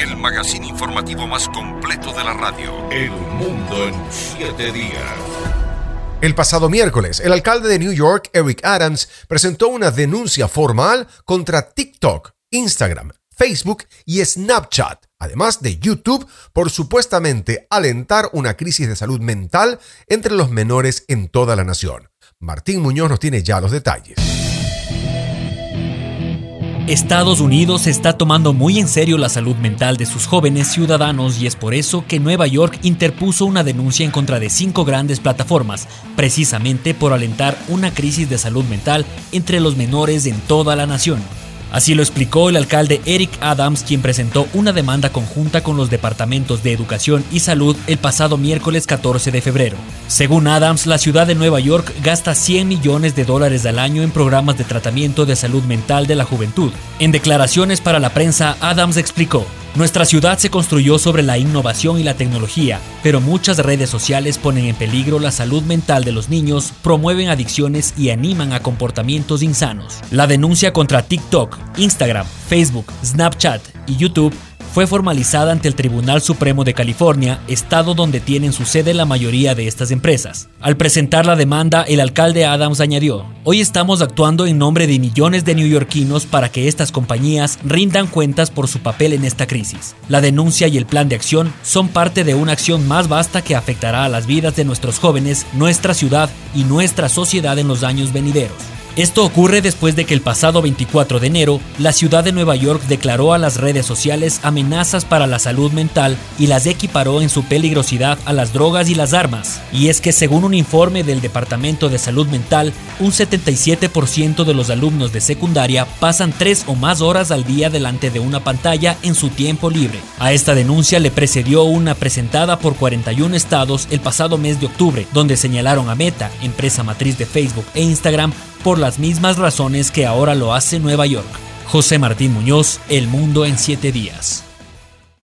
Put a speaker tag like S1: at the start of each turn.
S1: el magazine informativo más completo de la radio. El mundo en siete días.
S2: El pasado miércoles, el alcalde de New York, Eric Adams, presentó una denuncia formal contra TikTok, Instagram, Facebook y Snapchat, además de YouTube, por supuestamente alentar una crisis de salud mental entre los menores en toda la nación. Martín Muñoz nos tiene ya los detalles.
S3: Estados Unidos está tomando muy en serio la salud mental de sus jóvenes ciudadanos y es por eso que Nueva York interpuso una denuncia en contra de cinco grandes plataformas, precisamente por alentar una crisis de salud mental entre los menores en toda la nación. Así lo explicó el alcalde Eric Adams, quien presentó una demanda conjunta con los departamentos de Educación y Salud el pasado miércoles 14 de febrero. Según Adams, la ciudad de Nueva York gasta 100 millones de dólares al año en programas de tratamiento de salud mental de la juventud. En declaraciones para la prensa, Adams explicó, nuestra ciudad se construyó sobre la innovación y la tecnología, pero muchas redes sociales ponen en peligro la salud mental de los niños, promueven adicciones y animan a comportamientos insanos. La denuncia contra TikTok, Instagram, Facebook, Snapchat y YouTube fue formalizada ante el Tribunal Supremo de California, estado donde tienen su sede la mayoría de estas empresas. Al presentar la demanda, el alcalde Adams añadió, Hoy estamos actuando en nombre de millones de neoyorquinos para que estas compañías rindan cuentas por su papel en esta crisis. La denuncia y el plan de acción son parte de una acción más vasta que afectará a las vidas de nuestros jóvenes, nuestra ciudad y nuestra sociedad en los años venideros. Esto ocurre después de que el pasado 24 de enero la ciudad de Nueva York declaró a las redes sociales amenazas para la salud mental y las equiparó en su peligrosidad a las drogas y las armas. Y es que según un informe del Departamento de Salud Mental, un 77% de los alumnos de secundaria pasan tres o más horas al día delante de una pantalla en su tiempo libre. A esta denuncia le precedió una presentada por 41 estados el pasado mes de octubre, donde señalaron a Meta, empresa matriz de Facebook e Instagram, por las mismas razones que ahora lo hace Nueva York. José Martín Muñoz, El Mundo en siete días.